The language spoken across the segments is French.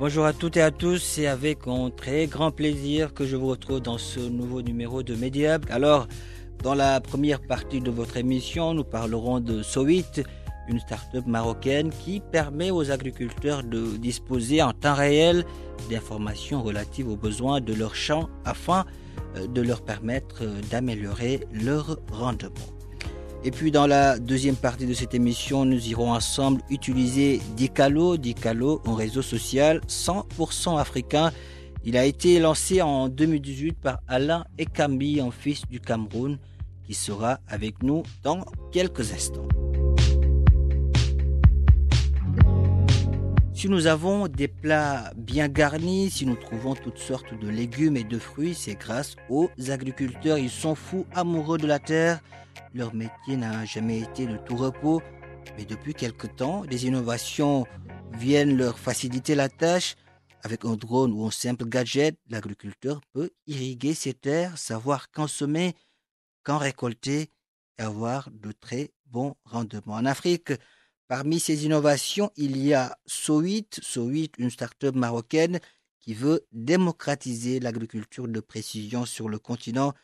Bonjour à toutes et à tous, c'est avec un très grand plaisir que je vous retrouve dans ce nouveau numéro de Mediab. Alors, dans la première partie de votre émission, nous parlerons de Sowit, une start-up marocaine qui permet aux agriculteurs de disposer en temps réel d'informations relatives aux besoins de leur champ afin euh, de leur permettre euh, d'améliorer leur rendement. Et puis dans la deuxième partie de cette émission, nous irons ensemble utiliser Dicalo, Dicalo, un réseau social 100% africain. Il a été lancé en 2018 par Alain Ekambi, un fils du Cameroun, qui sera avec nous dans quelques instants. Si nous avons des plats bien garnis, si nous trouvons toutes sortes de légumes et de fruits, c'est grâce aux agriculteurs. Ils sont fous amoureux de la terre. Leur métier n'a jamais été de tout repos, mais depuis quelque temps, des innovations viennent leur faciliter la tâche. Avec un drone ou un simple gadget, l'agriculteur peut irriguer ses terres, savoir quand semer, quand récolter et avoir de très bons rendements. En Afrique, parmi ces innovations, il y a Sowit, Sowit, une start-up marocaine qui veut démocratiser l'agriculture de précision sur le continent.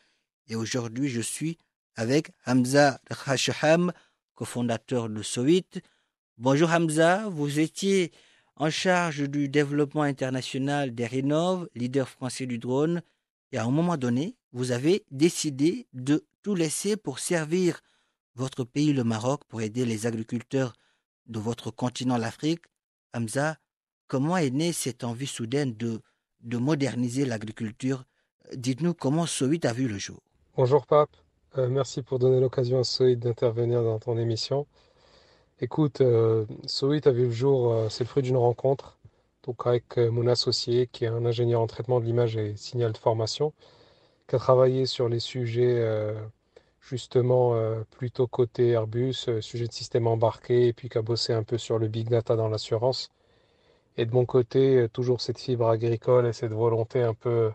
Et aujourd'hui, je suis avec Hamza Khashaham, cofondateur de Sowit. Bonjour Hamza, vous étiez en charge du développement international d'Erinov, leader français du drone, et à un moment donné, vous avez décidé de tout laisser pour servir votre pays, le Maroc, pour aider les agriculteurs de votre continent, l'Afrique. Hamza, comment est née cette envie soudaine de, de moderniser l'agriculture? Dites-nous comment Sowit a vu le jour. Bonjour Pape. Euh, merci pour donner l'occasion à Soïd d'intervenir dans ton émission. Écoute, euh, Soïd a vu le jour, euh, c'est le fruit d'une rencontre donc avec euh, mon associé qui est un ingénieur en traitement de l'image et signal de formation, qui a travaillé sur les sujets justement plutôt côté Airbus, sujet de système embarqué, et puis qui a bossé un peu sur le big data dans l'assurance. Et de mon côté, toujours cette fibre agricole et cette volonté un peu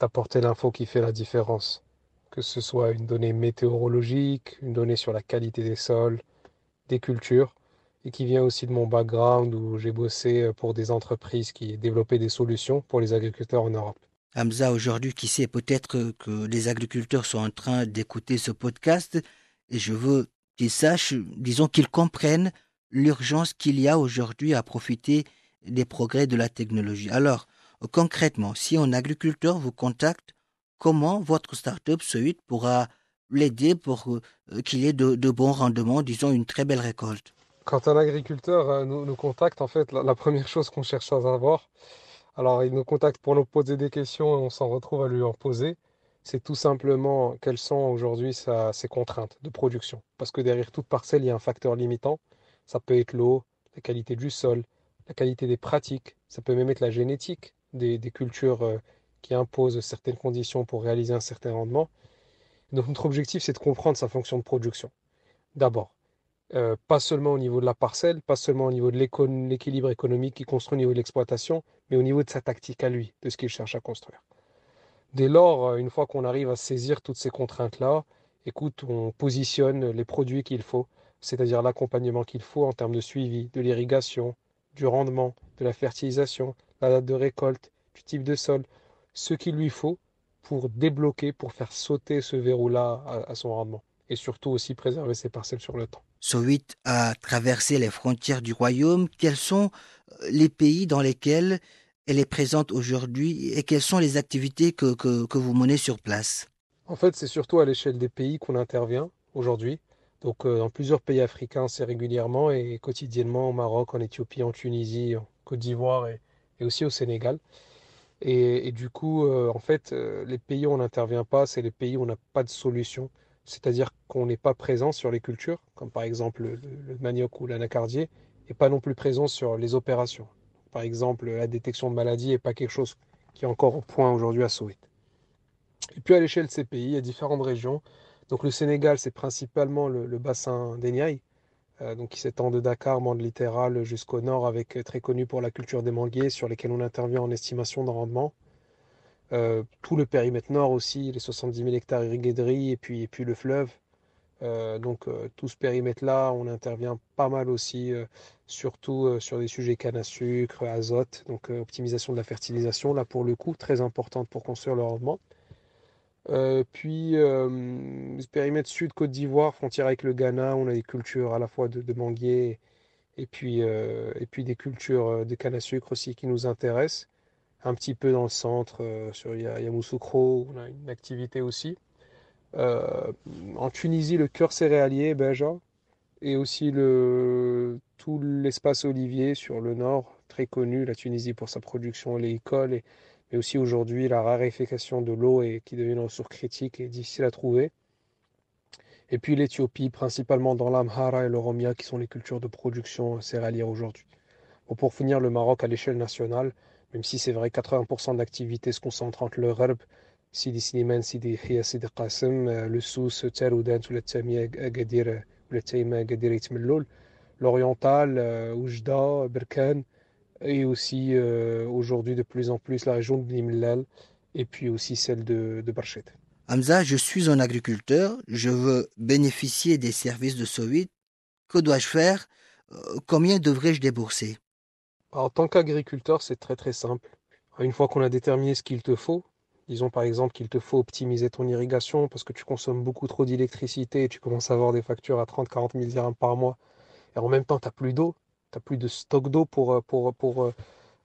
d'apporter l'info qui fait la différence que ce soit une donnée météorologique, une donnée sur la qualité des sols, des cultures, et qui vient aussi de mon background où j'ai bossé pour des entreprises qui développaient des solutions pour les agriculteurs en Europe. Hamza, aujourd'hui, qui sait, peut-être que les agriculteurs sont en train d'écouter ce podcast, et je veux qu'ils sachent, disons qu'ils comprennent l'urgence qu'il y a aujourd'hui à profiter des progrès de la technologie. Alors, concrètement, si un agriculteur vous contacte, comment votre startup Soit pourra l'aider pour euh, qu'il ait de, bons rendements, disons une très belle récolte? Quand un agriculteur euh, nous, contacte, en fait, la, première chose qu'on cherche à savoir, alors il nous contacte pour nous poser des questions et on s'en retrouve à lui en poser, c'est tout simplement quelles sont aujourd'hui ses contraintes de production. Parce que derrière toute parcelle, il y a un facteur limitant. Ça peut être l'eau, la qualité du sol, la qualité des pratiques, ça peut même être la génétique des, des cultures. Euh, qui impose certaines conditions pour réaliser un certain rendement. Donc notre objectif, c'est de comprendre sa fonction de production. D'abord, euh, pas seulement au niveau de la parcelle, pas seulement au niveau de l'équilibre économique qu'il construit au niveau de l'exploitation, mais au niveau de sa tactique à lui, de ce qu'il cherche à construire. Dès lors, une fois qu'on arrive à saisir toutes ces contraintes-là, écoute, on positionne les produits qu'il faut, c'est-à-dire l'accompagnement qu'il faut en termes de suivi, de l'irrigation, du rendement, de la fertilisation, la date de récolte, du type de sol, ce qu'il lui faut pour débloquer, pour faire sauter ce verrou-là à, à, son rendement. Et surtout aussi préserver ses parcelles sur le temps. Sowit a traversé les frontières du royaume. Quels sont les pays dans lesquels elle est présente aujourd'hui et quelles sont les activités que, que, vous menez sur place? En fait, c'est surtout à l'échelle des pays qu'on intervient aujourd'hui. Donc, euh, dans plusieurs pays africains, c'est régulièrement et quotidiennement au Maroc, en Éthiopie, en Tunisie, en Côte d'Ivoire et, aussi au Sénégal. Et, du coup, euh, en fait, euh, les pays où on n'intervient pas, c'est les pays où on n'a pas de solution. C'est-à-dire qu'on n'est pas présent sur les cultures, comme par exemple le, manioc ou l'anacardier, et pas non plus présent sur les opérations. Par exemple, la détection de maladies n'est pas quelque chose qui est encore au point aujourd'hui à Soweto. Et puis à l'échelle de ces pays, il y a différentes régions. Donc le Sénégal, c'est principalement le, bassin d'Eniaï, euh, donc qui s'étend de Dakar, monde littéral, jusqu'au nord, avec euh, très connu pour la culture des manguiers, sur lesquels on intervient en estimation de rendement. Euh, tout le périmètre nord aussi, les 70 000 hectares irrigués de riz, et puis, et puis le fleuve. donc tout ce périmètre-là, on intervient pas mal aussi, surtout sur des sujets canne à sucre, azote, donc optimisation de la fertilisation, là pour le coup, très importante pour construire le rendement. Euh, puis, euh, périmètre sud Côte d'Ivoire, frontière avec le Ghana, on a des cultures à la fois de, manguiers et puis, euh, et puis des cultures de canne à sucre aussi qui nous intéressent. Un petit peu dans le centre, sur Yamoussoukro, on a une activité aussi. en Tunisie, le cœur céréalier, Beja, et aussi le, tout l'espace olivier sur le nord, très connu, la Tunisie pour sa production et mais aussi aujourd'hui la raréfaction de l'eau et qui devient une ressource critique et difficile à trouver. Et puis l'Éthiopie, principalement dans l'Amhara et l'Oromia, qui sont les cultures de production céréalière aujourd'hui. Bon, pour finir, le Maroc à l'échelle nationale, même si c'est vrai 80% de l'activité se concentre entre le Gherb, Sidi Slimane, Sidi Hia, Sidi Qasim, euh, le Sous, Taroudant ou Agadir, ou Taïma Agadir l'Oriental, euh, Oujda, Berkane, et aussi euh, aujourd'hui de plus en plus la région de Limlal et puis aussi celle de, de Barchet. Hamza, je suis un agriculteur, je veux bénéficier des services de Sovit. Que dois-je faire? Euh, Combien devrais-je débourser? En tant qu'agriculteur, c'est très très simple. Une fois qu'on a déterminé ce qu'il te faut, disons par exemple qu'il te faut optimiser ton irrigation parce que tu consommes beaucoup trop d'électricité et tu commences à avoir des factures à 30-40 000 dirhams par mois et en même temps tu n'as plus d'eau, plus de stock d'eau pour, euh, euh,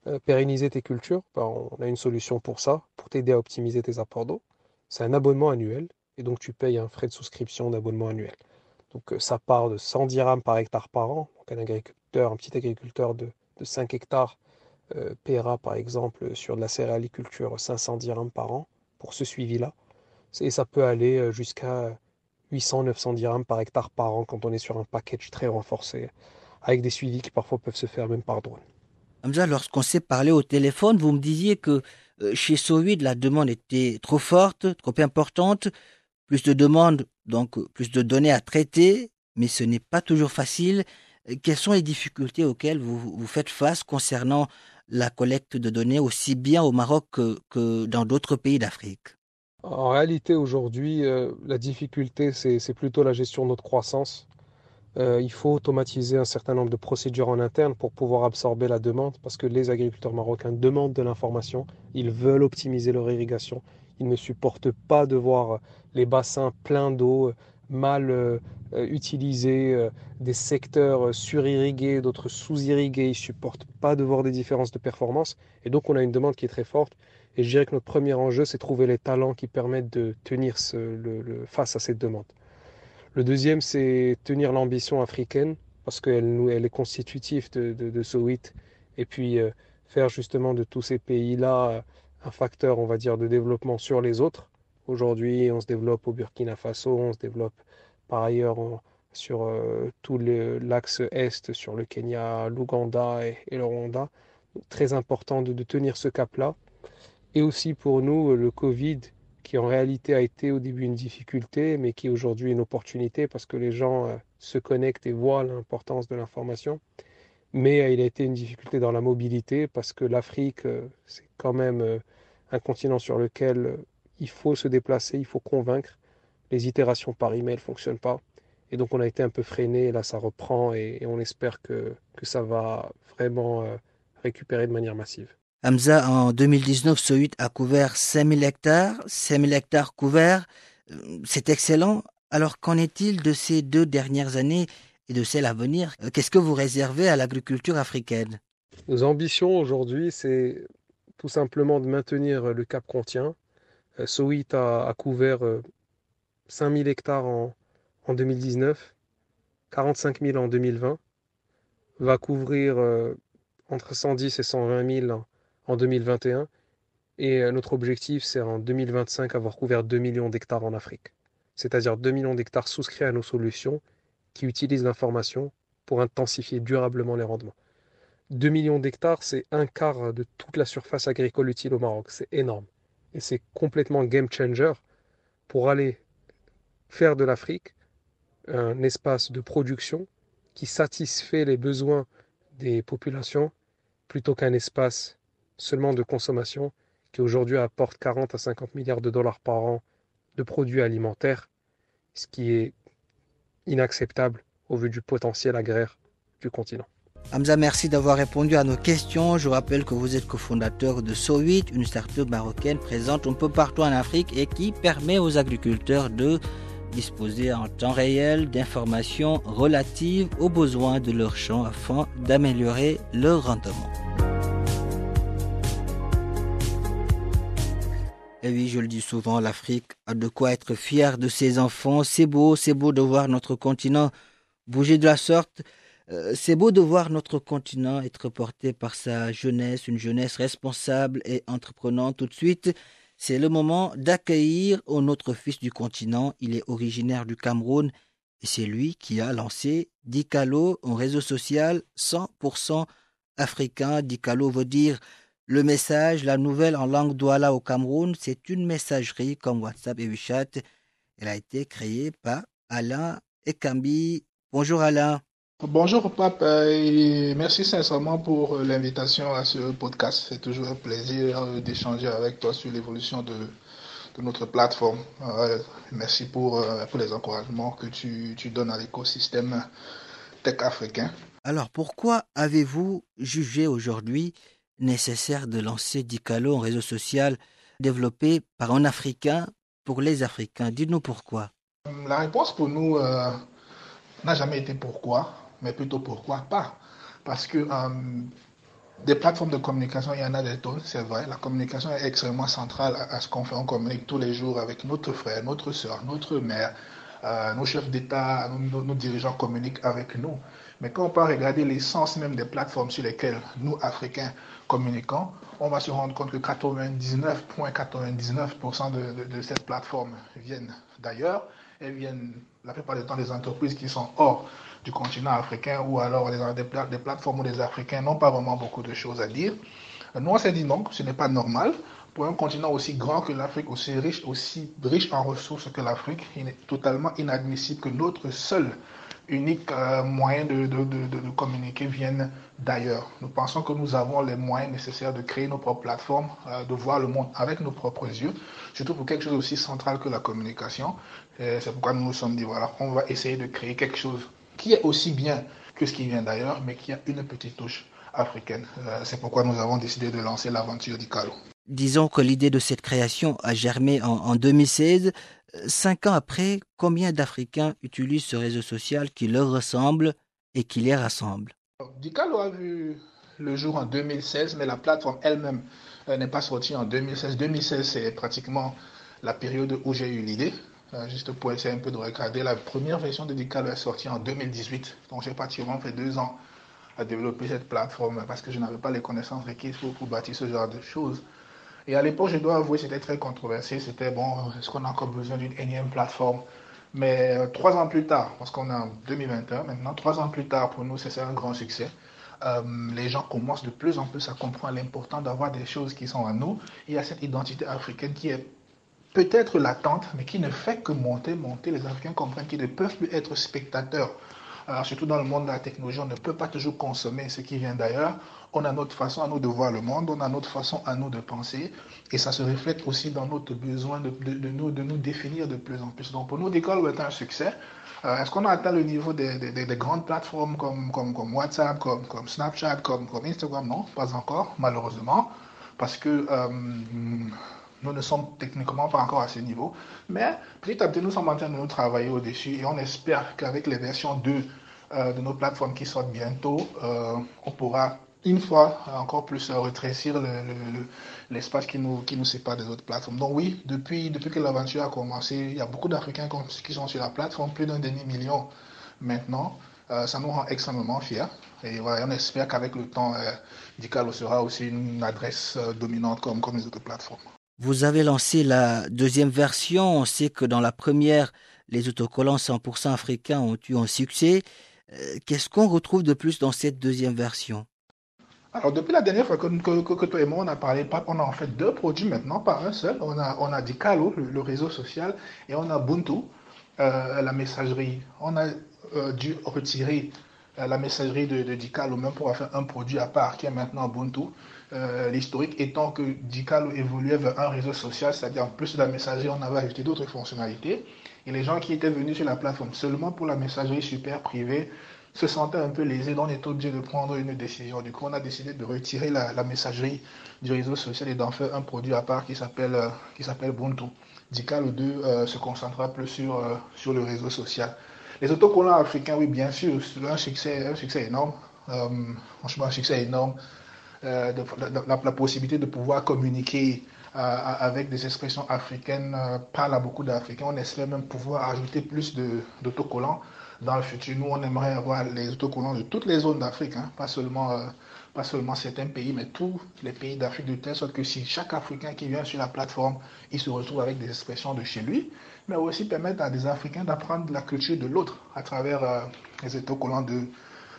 euh, pérenniser tes cultures, ben, on a une solution pour ça, pour t'aider à optimiser tes apports d'eau. C'est un abonnement annuel et donc tu payes un frais de souscription d'abonnement annuel. Donc ça part de 100 dirhams par hectare par an. Donc un agriculteur, un petit agriculteur de, de 5 hectares paiera par exemple sur de la céréaliculture 500 dirhams par an pour ce suivi-là. Et ça peut aller jusqu'à 800-900 dirhams par hectare par an quand on est sur un package très renforcé avec des suivis qui parfois peuvent se faire même par drone. Hamza, lorsqu'on s'est parlé au téléphone, vous me disiez que euh, chez Sowid, la demande était trop forte, trop importante, plus de demandes, donc euh, plus de données à traiter, mais ce n'est pas toujours facile. Euh, quelles sont les difficultés auxquelles vous, vous faites face concernant la collecte de données aussi bien au Maroc que, dans d'autres pays d'Afrique? En réalité, aujourd'hui, la difficulté, c'est plutôt la gestion de notre croissance. Euh, il faut automatiser un certain nombre de procédures en interne pour pouvoir absorber la demande parce que les agriculteurs marocains demandent de l'information, ils veulent optimiser leur irrigation, ils ne supportent pas de voir les bassins pleins d'eau, mal euh, utilisés, euh, des secteurs surirrigués, d'autres sous-irrigués, ils ne supportent pas de voir des différences de performance et donc on a une demande qui est très forte. Et je dirais que notre premier enjeu, c'est trouver les talents qui permettent de tenir face à cette demande. Le deuxième, c'est tenir l'ambition africaine, parce qu'elle elle est constitutive de, de, et puis euh, faire justement de tous ces pays-là euh, un facteur, on va dire, de développement sur les autres. Aujourd'hui, on se développe au Burkina Faso, on se développe par ailleurs sur euh, tout l'axe est, sur le Kenya, l'Ouganda et, le Rwanda. Très important de tenir ce cap-là. Et aussi pour nous, le Covid qui en réalité a été au début une difficulté, mais qui est aujourd'hui une opportunité parce que les gens euh, se connectent et voient l'importance de l'information. Mais euh, il a été une difficulté dans la mobilité parce que l'Afrique, euh, c'est quand même un continent sur lequel il faut se déplacer, il faut convaincre. Les itérations par email ne fonctionnent pas. Et donc on a été un peu freiné, là ça reprend et, on espère que, que ça va vraiment récupérer de manière massive. Hamza, en 2019, Sohut a couvert 5000 hectares, 5000 hectares couverts. Euh, c'est excellent. Alors, qu'en est-il de ces deux dernières années et de celles à venir? Euh, Qu'est-ce que vous réservez à l'agriculture africaine? Nos ambitions aujourd'hui, c'est tout simplement de maintenir le cap qu'on tient. Soit a, couvert 5000 hectares en, en 2019, 45 000 en 2020, va couvrir entre 110 et 120 000 en 2021. Et notre objectif, c'est en 2025 avoir couvert 2 millions d'hectares en Afrique. C'est-à-dire 2 millions d'hectares souscrits à nos solutions qui utilisent l'information pour intensifier durablement les rendements. 2 millions d'hectares, c'est un quart de toute la surface agricole utile au Maroc. C'est énorme. Et c'est complètement game changer pour aller faire de l'Afrique un espace de production qui satisfait les besoins des populations plutôt qu'un espace seulement de consommation qui aujourd'hui apporte 40 à 50 milliards de dollars par an de produits alimentaires, ce qui est inacceptable au vu du potentiel agraire du continent. Hamza, merci d'avoir répondu à nos questions. Je rappelle que vous êtes cofondateur de So8, une start-up marocaine présente un peu partout en Afrique et qui permet aux agriculteurs de disposer en temps réel d'informations relatives aux besoins de leur champ afin d'améliorer leur rendement. Et oui, je le dis souvent, l'Afrique a de quoi être fière de ses enfants. C'est beau, c'est beau de voir notre continent bouger de la sorte. Euh, c'est beau de voir notre continent être porté par sa jeunesse, une jeunesse responsable et entreprenante tout de suite. C'est le moment d'accueillir un autre fils du continent. Il est originaire du Cameroun et c'est lui qui a lancé Dicalo, un réseau social 100% africain. Dicalo veut dire le message, la nouvelle en langue douala au Cameroun. C'est une messagerie comme WhatsApp et WeChat. Elle a été créée par Alain Ekambi. Bonjour Alain. Bonjour Pape et merci sincèrement pour euh, l'invitation à ce podcast. C'est toujours un plaisir euh, d'échanger avec toi sur l'évolution de, notre plateforme. Euh, merci pour, pour les encouragements que tu, tu donnes à l'écosystème tech africain. Alors pourquoi avez-vous jugé aujourd'hui nécessaire de lancer Dicalo, un réseau social développé par un Africain pour les Africains Dites-nous pourquoi. La réponse pour nous n'a jamais été pourquoi mais plutôt pourquoi pas Parce que euh, des plateformes de communication, il y en a des tonnes, c'est vrai. La communication est extrêmement centrale à, ce qu'on fait. On communique tous les jours avec notre frère, notre soeur, notre mère. Euh, nos chefs d'État, nos, dirigeants communiquent avec nous. Mais quand on peut regarder l'essence même des plateformes sur lesquelles nous, Africains, communiquons, on va se rendre compte que 99,99% de, de, cette plateforme viennent d'ailleurs. Elles viennent la plupart du temps des entreprises qui sont hors du continent africain ou alors des, des plateformes où les Africains n'ont pas vraiment beaucoup de choses à dire. Nous, on s'est dit non, ce n'est pas normal. Pour un continent aussi grand que l'Afrique, aussi riche, aussi riche en ressources que l'Afrique, il est totalement inadmissible que notre seul unique euh, moyen de, de, de, communiquer vienne d'ailleurs. Nous pensons que nous avons les moyens nécessaires de créer nos propres plateformes, euh, de voir le monde avec nos propres yeux, surtout pour quelque chose aussi central que la communication. C'est pourquoi nous nous sommes dit, voilà, on va essayer de créer quelque chose qui est aussi bien que ce qui vient d'ailleurs, mais qui a une petite touche africaine. Euh, c'est pourquoi nous avons décidé de lancer l'aventure d'Icalo. Disons que l'idée de cette création a germé en, 2016. Cinq ans après, combien d'Africains utilisent ce réseau social qui leur ressemble et qui les rassemble? Dicalo a vu le jour en 2016, mais la plateforme elle-même euh, n'est pas sortie en 2016. 2016, c'est pratiquement la période où j'ai eu l'idée. Euh, juste pour essayer un peu de regarder, la première version de Dicalo est sortie en 2018. Donc j'ai pratiquement fait deux ans à développer cette plateforme parce que je n'avais pas les connaissances requises pour, bâtir ce genre de choses. Et à l'époque, je dois avouer, c'était très controversé. C'était bon, est-ce qu'on a encore besoin d'une énième plateforme? Mais euh, trois ans plus tard, parce qu'on est en 2021 maintenant, trois ans plus tard, pour nous, c'est un grand succès. Euh, les gens commencent de plus en plus à comprendre l'important d'avoir des choses qui sont à nous. Il y a cette identité africaine qui est peut-être latente, mais qui ne fait que monter, monter. Les Africains comprennent qu'ils ne peuvent plus être spectateurs. Alors, surtout dans le monde de la technologie, on ne peut pas toujours consommer ce qui vient d'ailleurs. On a notre façon à nous de voir le monde, on a notre façon à nous de penser, et ça se reflète aussi dans notre besoin de, de, nous, de nous définir de plus en plus. Donc, pour nous, l'école est un succès. Euh, est-ce qu'on a atteint le niveau des, des, grandes plateformes comme, comme, comme WhatsApp, comme, comme Snapchat, comme, comme Instagram? Non, pas encore, malheureusement, parce que euh, nous ne sommes techniquement pas encore à ce niveau, mais petit à petit, nous sommes en train de nous travailler au-dessus et on espère qu'avec les versions 2 euh, de nos plateformes qui sortent bientôt, euh, on pourra une fois encore plus rétrécir l'espace qui, nous, qui nous sépare des autres plateformes. Donc oui, depuis, depuis que l'aventure a commencé, il y a beaucoup d'Africains qui sont sur la plateforme, plus d'un demi-million maintenant. Euh, ça nous rend extrêmement fiers. Et on espère qu'avec le temps, euh, Dicalo sera aussi une adresse euh, dominante comme, comme les autres plateformes. Vous avez lancé la deuxième version. On sait que dans la première, les autocollants 100% africains ont eu un succès. Qu'est-ce qu'on retrouve de plus dans cette deuxième version? Alors, depuis la dernière fois que, toi et moi on a parlé, on a en fait deux produits maintenant, pas un seul. On a, on a Dicalo, le, réseau social, et on a Ubuntu, la messagerie. On a euh, dû retirer euh, la messagerie de, Dicalo même pour faire un produit à part qui est maintenant Ubuntu. Euh, l'historique étant que Dicalo évoluait vers un réseau social, c'est-à-dire en plus de la messagerie, on avait ajouté d'autres fonctionnalités. Et les gens qui étaient venus sur la plateforme seulement pour la messagerie super privée se sentaient un peu lésés, donc on était obligé de prendre une décision. Du coup, on a décidé de retirer la, messagerie du réseau social et d'en faire un produit à part qui s'appelle s'appelle Ubuntu. Dicalo 2 se concentrera plus sur, sur le réseau social. Les autocollants africains, oui, bien sûr, c'est un succès, un succès énorme. Euh, franchement, un succès énorme. Euh, la, possibilité de pouvoir communiquer euh, avec des expressions africaines parle à beaucoup d'Africains. On espère même pouvoir ajouter plus d'autocollants dans le futur. Nous, on aimerait avoir les autocollants de toutes les zones d'Afrique, hein, pas seulement pas seulement certains pays, mais tous les pays d'Afrique de telle sorte que si chaque Africain qui vient sur la plateforme, il se retrouve avec des expressions de chez lui, mais aussi permettre à des Africains d'apprendre la culture de l'autre à travers euh, les autocollants de,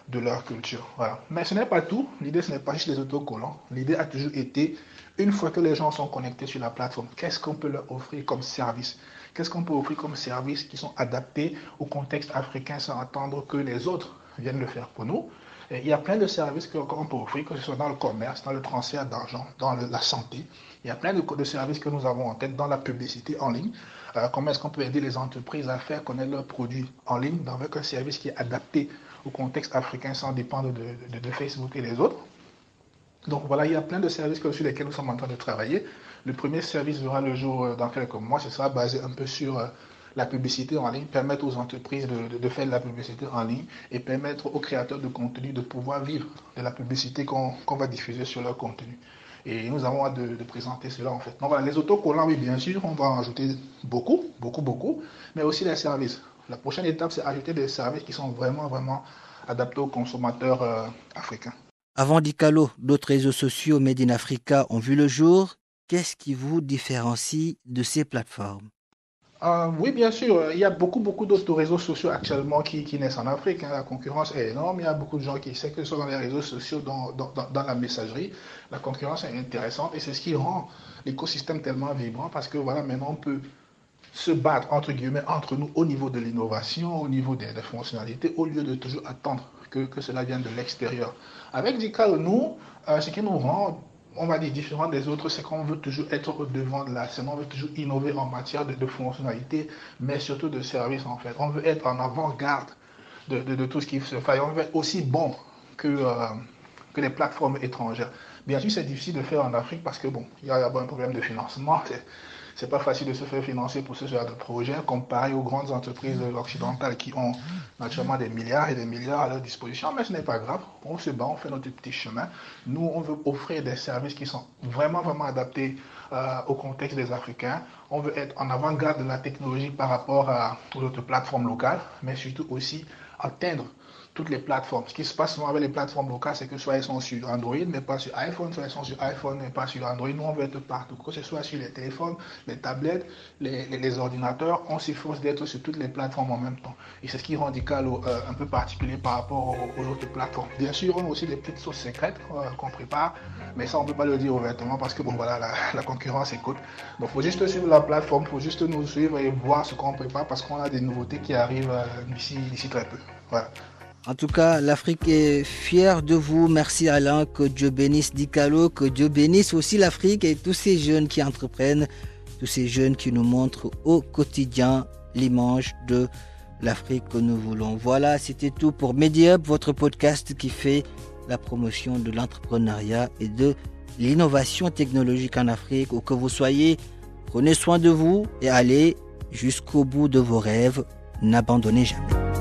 de leur culture. Voilà. Mais ce n'est pas tout. L'idée, ce n'est pas juste les autocollants. L'idée a toujours été, une fois que les gens sont connectés sur la plateforme, qu'est-ce qu'on peut leur offrir comme service? Qu'est-ce qu'on peut offrir comme service qui sont adaptés au contexte africain sans attendre que les autres viennent le faire pour nous? Il y a plein de services qu'on peut offrir, que ce soit dans le commerce, dans le transfert d'argent, dans la santé. Il y a plein de, services que nous avons en tête dans la publicité en ligne. Euh, comment est-ce qu'on peut aider les entreprises à faire connaître leurs produits en ligne avec un service qui est adapté au contexte africain sans dépendre de, Facebook et des autres? Donc voilà, il y a plein de services sur lesquels nous sommes en train de travailler. Le premier service verra le jour euh, dans quelques mois. Ce sera basé un peu sur euh, la publicité en ligne, permettre aux entreprises de, faire de la publicité en ligne et permettre aux créateurs de contenu de pouvoir vivre de la publicité qu'on va diffuser sur leur contenu. Et nous avons hâte de, présenter cela en fait. Donc voilà, les autocollants, oui, bien sûr, on va en ajouter beaucoup, beaucoup, beaucoup, mais aussi les services. La prochaine étape, c'est ajouter des services qui sont vraiment, vraiment adaptés aux consommateurs euh, africains. Avant Dicalo, d'autres réseaux sociaux Made in Africa ont vu le jour. Qu'est-ce qui vous différencie de ces plateformes? Euh, oui, bien sûr. Il y a beaucoup, beaucoup d'autres réseaux sociaux actuellement qui, naissent en Afrique. Hein. La concurrence est énorme. Il y a beaucoup de gens qui savent que ce dans les réseaux sociaux, dans, la messagerie. La concurrence est intéressante et c'est ce qui rend l'écosystème tellement vibrant parce que voilà, maintenant on peut se battre entre guillemets entre nous au niveau de l'innovation, au niveau des, fonctionnalités, au lieu de toujours attendre que, que cela vienne de l'extérieur. Avec Dical, nous, euh, ce qui nous rend on va dire, différent des autres, c'est qu'on veut toujours être au devant de la scène, on veut toujours innover en matière de, fonctionnalités, mais surtout de services en fait. On veut être en avant-garde de, tout ce qui se fait. On veut être aussi bon que, euh, que les plateformes étrangères. Bien sûr, c'est difficile de faire en Afrique parce que, bon, il y a un problème de financement c'est pas facile de se faire financer pour ce genre de projet comparé aux grandes entreprises occidentales qui ont naturellement des milliards et des milliards à leur disposition, mais ce n'est pas grave. On se bat, on fait notre petit chemin. Nous, on veut offrir des services qui sont vraiment, vraiment adaptés euh, au contexte des Africains. On veut être en avant-garde de la technologie par rapport à, aux autres plateformes locales, mais surtout aussi atteindre toutes les plateformes. Ce qui se passe souvent avec les plateformes locales, c'est que soit elles sont sur Android, mais pas sur iPhone, soit elles sont sur iPhone, mais pas sur Android. Nous, on veut être partout, que ce soit sur les téléphones, les tablettes, les, ordinateurs, on s'efforce d'être sur toutes les plateformes en même temps. Et c'est ce qui rend Dical euh, un peu particulier par rapport aux, autres plateformes. Bien sûr, on a aussi des petites choses secrètes euh, qu'on prépare, mais ça, on ne peut pas le dire ouvertement parce que, bon, voilà, la, concurrence écoute. Donc, il faut juste suivre la plateforme, il faut juste nous suivre et voir ce qu'on prépare parce qu'on a des nouveautés qui arrivent euh, d'ici très peu. Voilà. En tout cas, l'Afrique est fière de vous. Merci Alain. Que Dieu bénisse Dicalo. Que Dieu bénisse aussi l'Afrique et tous ces jeunes qui entreprennent, tous ces jeunes qui nous montrent au quotidien l'image de l'Afrique que nous voulons. Voilà, c'était tout pour MediUp, votre podcast qui fait la promotion de l'entrepreneuriat et de l'innovation technologique en Afrique. Où que vous soyez, prenez soin de vous et allez jusqu'au bout de vos rêves. N'abandonnez jamais.